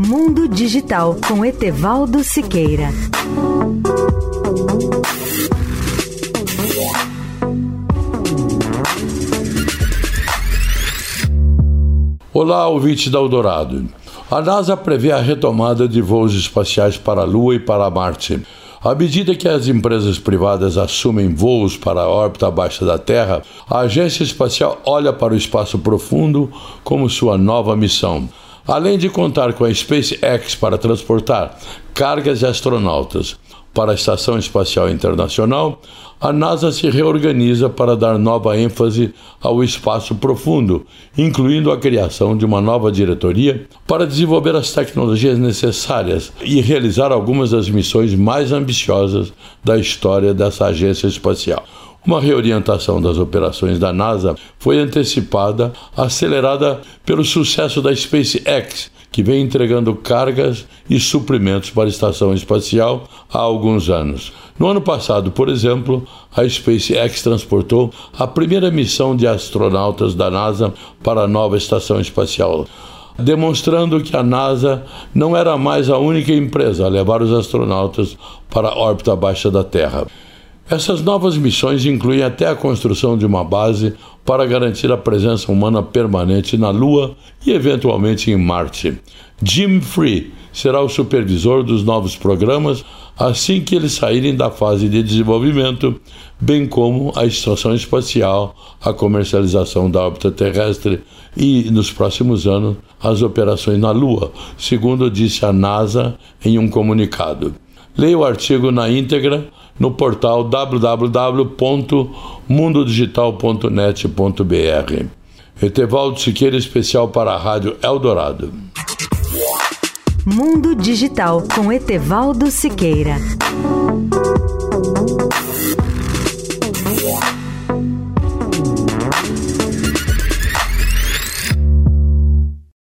Mundo Digital com Etevaldo Siqueira. Olá, ouvinte da Eldorado. A NASA prevê a retomada de voos espaciais para a Lua e para Marte. À medida que as empresas privadas assumem voos para a órbita abaixo da Terra, a agência espacial olha para o espaço profundo como sua nova missão. Além de contar com a SpaceX para transportar cargas de astronautas para a Estação Espacial Internacional, a NASA se reorganiza para dar nova ênfase ao espaço profundo, incluindo a criação de uma nova diretoria para desenvolver as tecnologias necessárias e realizar algumas das missões mais ambiciosas da história dessa agência espacial. Uma reorientação das operações da NASA foi antecipada, acelerada pelo sucesso da SpaceX, que vem entregando cargas e suprimentos para a estação espacial há alguns anos. No ano passado, por exemplo, a SpaceX transportou a primeira missão de astronautas da NASA para a nova estação espacial, demonstrando que a NASA não era mais a única empresa a levar os astronautas para a órbita baixa da Terra. Essas novas missões incluem até a construção de uma base para garantir a presença humana permanente na Lua e, eventualmente, em Marte. Jim Free será o supervisor dos novos programas assim que eles saírem da fase de desenvolvimento, bem como a estação espacial, a comercialização da órbita terrestre e, nos próximos anos, as operações na Lua, segundo disse a NASA em um comunicado. Leia o artigo na íntegra no portal www.mundodigital.net.br. Etevaldo Siqueira, especial para a Rádio Eldorado. Mundo Digital com Etevaldo Siqueira.